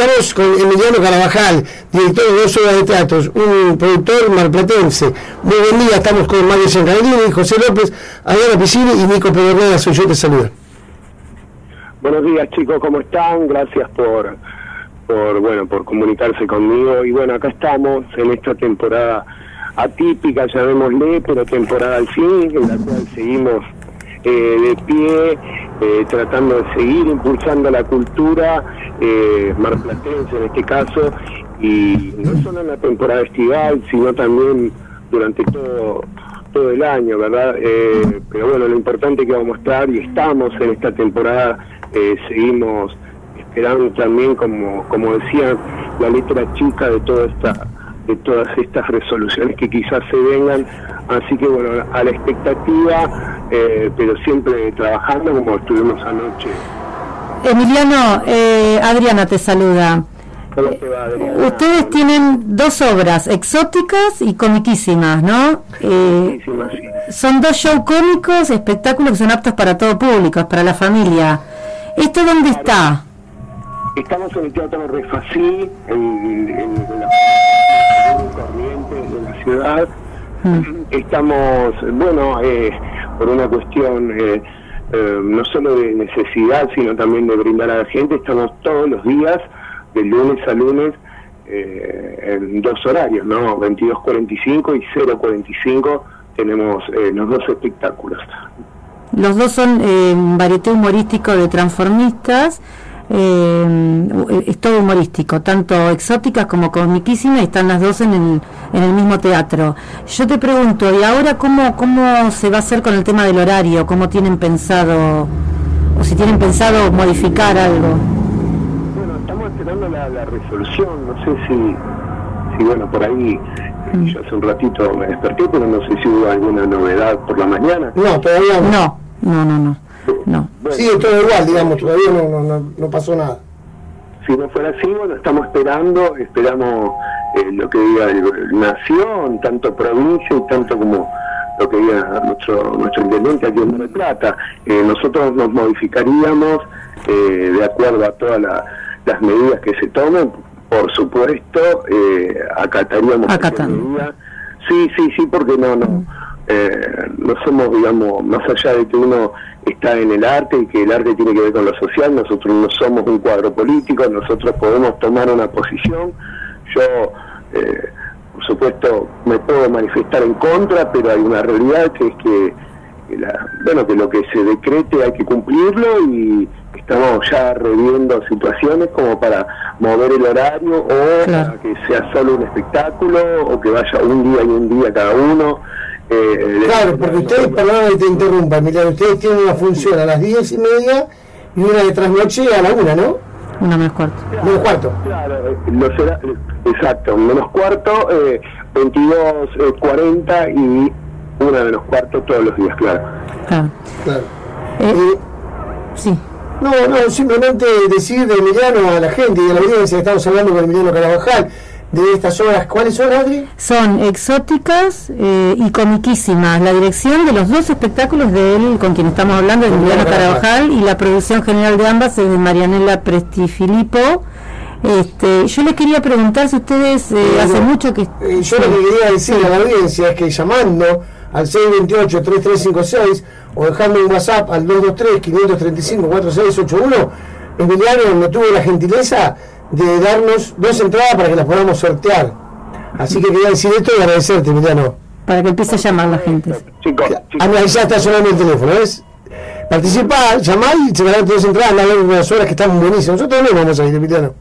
Estamos con Emiliano Carabajal, director de dos obras de teatro, un productor marplatense. Muy buen día, estamos con Mario Giancarellini, José López, Adriana Piscini y Nico Pedernera, soy yo, te saludo. Buenos días chicos, ¿cómo están? Gracias por, por, bueno, por comunicarse conmigo. Y bueno, acá estamos en esta temporada atípica, llamémosle, pero temporada al fin, en la cual seguimos eh, de pie, eh, tratando de seguir impulsando la cultura eh, marplatense en este caso, y no solo en la temporada estival, sino también durante todo todo el año, ¿verdad? Eh, pero bueno, lo importante que vamos a estar y estamos en esta temporada, seguimos esperando también, como, como decía la letra chica de toda esta de todas estas resoluciones que quizás se vengan. Así que bueno, a la expectativa, eh, pero siempre trabajando como estuvimos anoche. Emiliano, eh, Adriana te saluda. Ustedes tienen dos obras, exóticas y comiquísimas, ¿no? Eh, son dos shows cómicos, espectáculos que son aptos para todo público, para la familia. ¿Esto dónde está? Estamos en el Teatro Refací, en, en, la Corrientes de la ciudad. Mm. Estamos, bueno, eh, por una cuestión eh, eh, no solo de necesidad, sino también de brindar a la gente, estamos todos los días, de lunes a lunes, en dos horarios, ¿no? 22.45 y 0.45 tenemos los dos espectáculos. Los dos son eh, varieté humorístico de transformistas eh, es todo humorístico, tanto exóticas como comiquísimas, están las dos en el, en el mismo teatro. Yo te pregunto, ¿y ahora cómo, cómo se va a hacer con el tema del horario? ¿Cómo tienen pensado, o si tienen pensado modificar algo? Bueno, estamos esperando la, resolución, no sé si, si bueno, por ahí mm. yo hace un ratito me desperté, pero no sé si hubo alguna novedad por la mañana. No, todavía no. No, no, no. No. Sí, todo igual, digamos, todavía no, no, no, pasó nada. Si no fuera así, bueno, estamos esperando, esperamos eh, lo que diga el, Nación, tanto provincia y tanto como lo que diga nuestro nuestro intendente aquí en Mar Plata. Eh, nosotros nos modificaríamos eh, de acuerdo a todas las medidas que se tomen. Por supuesto, acataríamos medidas. Sí, sí, sí, porque no, no. Mm. no somos, digamos, más allá de que uno está en el arte y que el arte tiene que ver con lo social, nosotros no somos un cuadro político, nosotros podemos tomar una posición, yo eh, por supuesto me puedo manifestar en contra, pero hay una realidad que es que bueno que lo que se decrete hay que cumplirlo y estamos ya reviendo situaciones como para mover el horario o para que sea solo un espectáculo o que vaya un día y un día cada uno eh, claro, porque ustedes, perdón que te interrumpa, Emiliano, ustedes tienen una función a las diez y media y una de trasnoche a la una, ¿no? Una menos cuarto. menos cuarto. Claro, eh, exacto, menos cuarto, eh, 22, 40 eh, y una menos cuarto todos los días, claro. Claro. claro. sí. No, no, simplemente decir de Emiliano a la gente y a la audiencia que estamos hablando con Emiliano Carabajal de estas obras. ¿Cuáles son, Adri? Son exóticas eh, y comiquísimas. La dirección de los dos espectáculos de él, con quien estamos hablando, de Emiliano Carabajal, y la producción general de ambas es de Marianela Prestifilipo. Este, yo les quería preguntar si ustedes eh, hace mucho que... Eh, yo lo que quería decir a la audiencia es que llamando al 628-3356 o dejando un WhatsApp al 223-535-4681, Emiliano me tuvo la gentileza de darnos dos entradas para que las podamos sortear. Así que quería decir esto y agradecerte, Emiliano. Para que empiece a llamar la gente. Chicos, ah, ya está sonando el teléfono, ¿ves? Participa, llamá y se darán dos entradas, ver unas horas que están buenísimas. Nosotros también vamos a ir, Emiliano.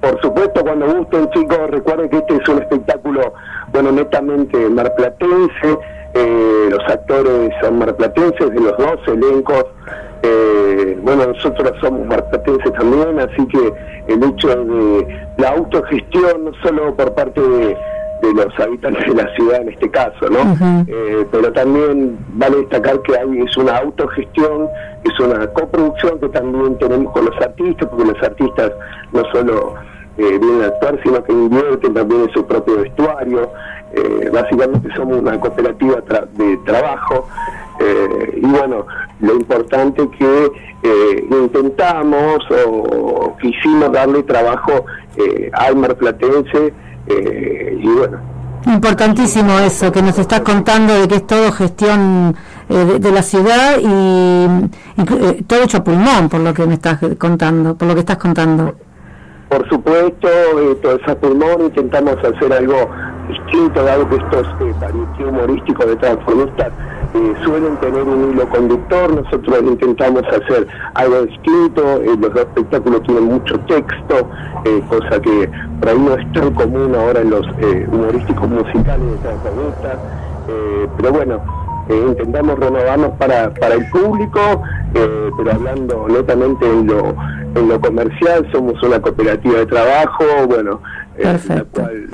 Por supuesto, cuando gusten, chicos, recuerden que este es un espectáculo, bueno, netamente marplatense. Eh, los actores son marplatenses de los dos elencos. Eh, bueno, nosotros somos marplatenses también, así que el hecho de la autogestión, no solo por parte de, los habitantes de la ciudad en este caso, ¿no? Eh, pero también vale destacar que hay es una autogestión, es una coproducción que también tenemos con los artistas, porque los artistas no solo eh, vienen a actuar, sino que invierten también en su propio vestuario. Eh, básicamente somos una cooperativa de trabajo Eh, y bueno, lo importante que eh, intentamos o quisimos darle trabajo eh, al marplatense y bueno. Importantísimo eso que nos estás contando de que es todo gestión de, la ciudad y, todo hecho a pulmón por lo que me estás contando, por lo que estás contando. Por supuesto, todo ese pulmón intentamos hacer algo distinto, dado que estos eh, humorísticos de transformistas eh, suelen tener un hilo conductor, nosotros intentamos hacer algo distinto, eh, los espectáculos tienen mucho texto, eh, cosa que por ahí no es tan común ahora en los humorísticos musicales de transformistas, pero bueno, intentamos renovarnos para, para el público, pero hablando netamente en lo, en lo comercial, somos una cooperativa de trabajo, bueno, en la cual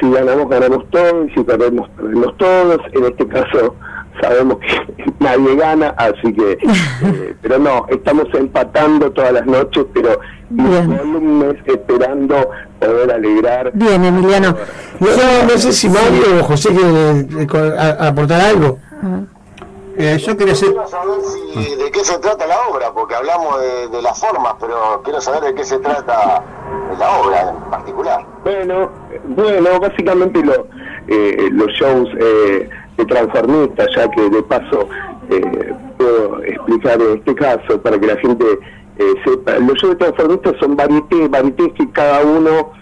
si ganamos, ganamos todos, y si perdemos, perdemos todos. En este caso sabemos que nadie gana, así que, eh, pero no, estamos empatando todas las noches, pero un mes esperando poder alegrar. Bien, Emiliano. Yo no sé si Mario o José quieren aportar algo. Eh, yo quería saber si, de qué se trata la obra, porque hablamos de, de las formas, pero quiero saber de qué se trata la obra en particular. Bueno, bueno, básicamente lo, eh, los shows eh, de transformistas, ya que de paso eh, puedo explicar este caso para que la gente sepa, los shows de transformistas son varietés, varietés que cada uno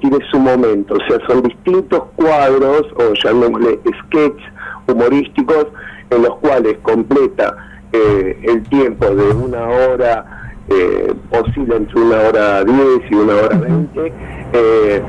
tiene su momento, o sea, son distintos cuadros o llamémosle sketches humorísticos en los cuales completa el tiempo de una hora eh, entre una hora 10 y una hora 20. Eh,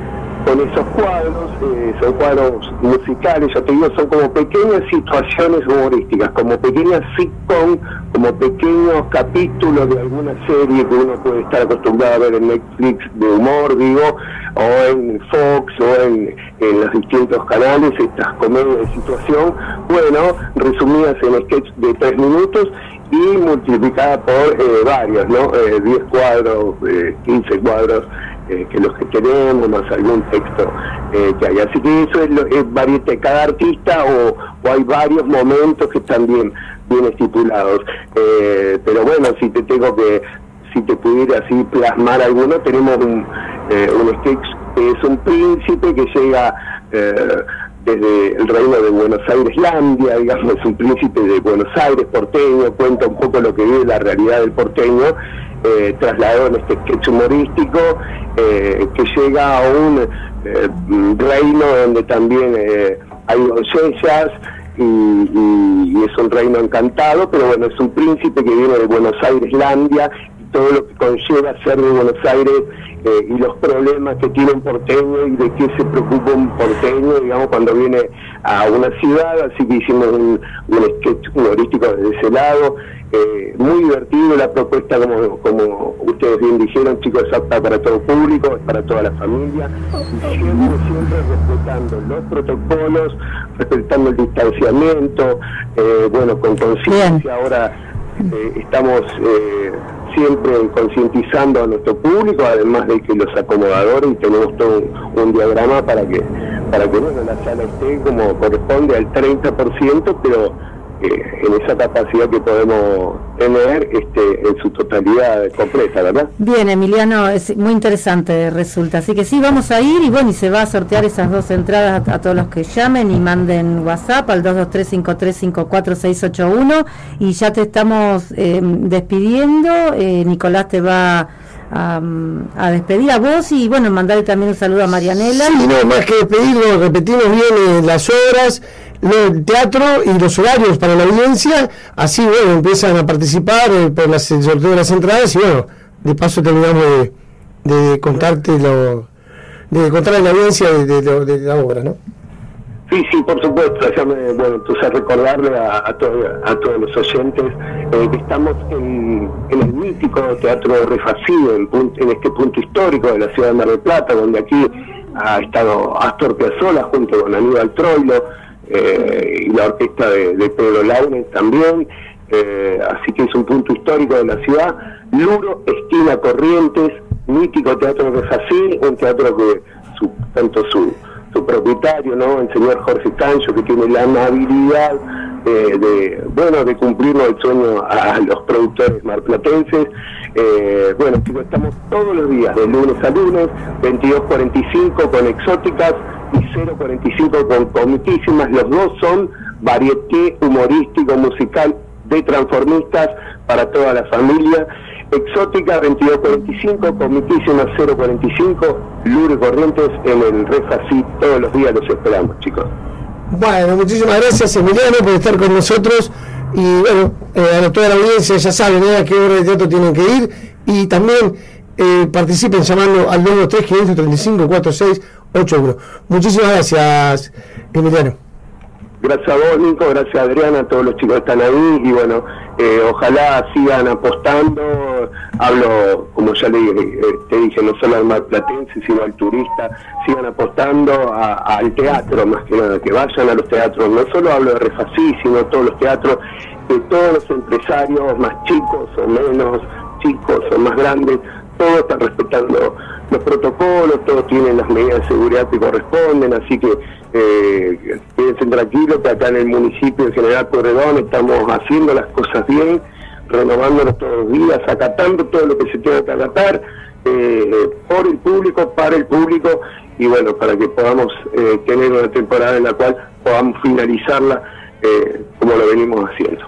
con esos cuadros, eh, son cuadros musicales, ya te digo, son como pequeñas situaciones humorísticas, como pequeñas sitcom, como pequeños capítulos de alguna serie que uno puede estar acostumbrado a ver en Netflix de humor, digo, o en Fox, o en, los distintos canales, estas comedias de situación, bueno, resumidas en sketch de tres minutos y multiplicada por eh, varios, ¿no? 10 eh, cuadros, 15 cuadros, eh, que los que tenemos, más algún texto que hay. Así que eso es, lo, es cada artista o, hay varios momentos que están bien, bien estipulados. pero bueno, si te tengo que, si te pudiera así plasmar alguno, tenemos un, un sketch que es un príncipe que llega desde el reino de Buenos Aires, Landia, digamos, un príncipe de Buenos Aires, porteño, cuenta un poco lo que vive la realidad del porteño, eh, trasladado en este sketch humorístico, eh, que llega a un eh, reino donde también eh, hay doncellas y, y, es un reino encantado, pero bueno, es un príncipe que viene de Buenos Aires, Landia, y todo lo que conlleva ser de Buenos Aires eh, y los problemas que tiene un porteño y de qué se preocupa un porteño, digamos, cuando viene a una ciudad, así que hicimos un, sketch humorístico desde ese lado, eh, muy divertido la propuesta, como, como ustedes bien dijeron, chicos, es apta para todo público, es para toda la familia, siempre, siempre respetando los protocolos, respetando el distanciamiento, eh, bueno, con conciencia ahora estamos siempre concientizando a nuestro público, además de que los acomodadores y tenemos todo un, diagrama para que para que bueno, la sala esté como corresponde al 30%, pero eh, en esa capacidad que podemos tener este, en su totalidad completa, ¿verdad? Bien, Emiliano, es muy interesante resulta. Así que sí, vamos a ir y bueno, y se va a sortear esas dos entradas a, todos los que llamen y manden WhatsApp al 223-5354-681 y ya te estamos eh, despidiendo. Eh, Nicolás te va a, despedir a vos y bueno, mandarle también un saludo a Marianela. Sí, no, más que despedirlo, repetimos bien las horas el teatro y los horarios para la audiencia, así bueno, empiezan a participar eh, por las, el de las entradas y bueno, de paso terminamos de, de contarte lo, de contar a la audiencia de, de, la obra, ¿no? Sí, sí, por supuesto. Déjame, bueno, entonces recordarle a, a, a todos los oyentes eh, que estamos en, el mítico Teatro de Refacido, en, en, este punto histórico de la ciudad de Mar del Plata, donde aquí ha estado Astor Piazzolla junto con Aníbal Troilo, eh, y la orquesta de, Pedro Lauren también, eh, así que es un punto histórico de la ciudad. Luro, esquina Corrientes, mítico teatro de Facil, un teatro que su, tanto su, su propietario, ¿no? el señor Jorge Cancho, que tiene la amabilidad eh, de, bueno, de cumplirnos el sueño a, los productores marplatenses. Eh, bueno, estamos todos los días, de lunes a lunes, 22.45 con exóticas y 0.45 con comiquísimas. Los dos son varieté humorístico musical de transformistas para toda la familia. Exótica 2245, Comiquísima 045, Lure Corrientes en el Refasí. Todos los días los esperamos, chicos. Bueno, muchísimas gracias Emiliano por estar con nosotros y bueno, eh, a toda la audiencia ya saben a qué hora de teatro tienen que ir y también eh, participen llamando al 923 535 4681. Muchísimas gracias Emiliano. Gracias a vos, Nico, gracias a Adriana, a todos los chicos que están ahí y bueno, eh, ojalá sigan apostando. Hablo, como ya le, eh, te dije, no solo al marplatense, sino al turista, sigan apostando al teatro más que nada, que vayan a los teatros. No solo hablo de Refasí, sino todos los teatros, de todos los empresarios, más chicos o menos chicos o más grandes, todos están respetando los protocolos, todos tienen las medidas de seguridad que corresponden, así que eh, quédense tranquilos que acá en el municipio de General Corredón estamos haciendo las cosas bien, renovándonos todos los días, acatando todo lo que se tiene que acatar eh, por el público, para el público y bueno, para que podamos eh, tener una temporada en la cual podamos finalizarla eh, como lo venimos haciendo.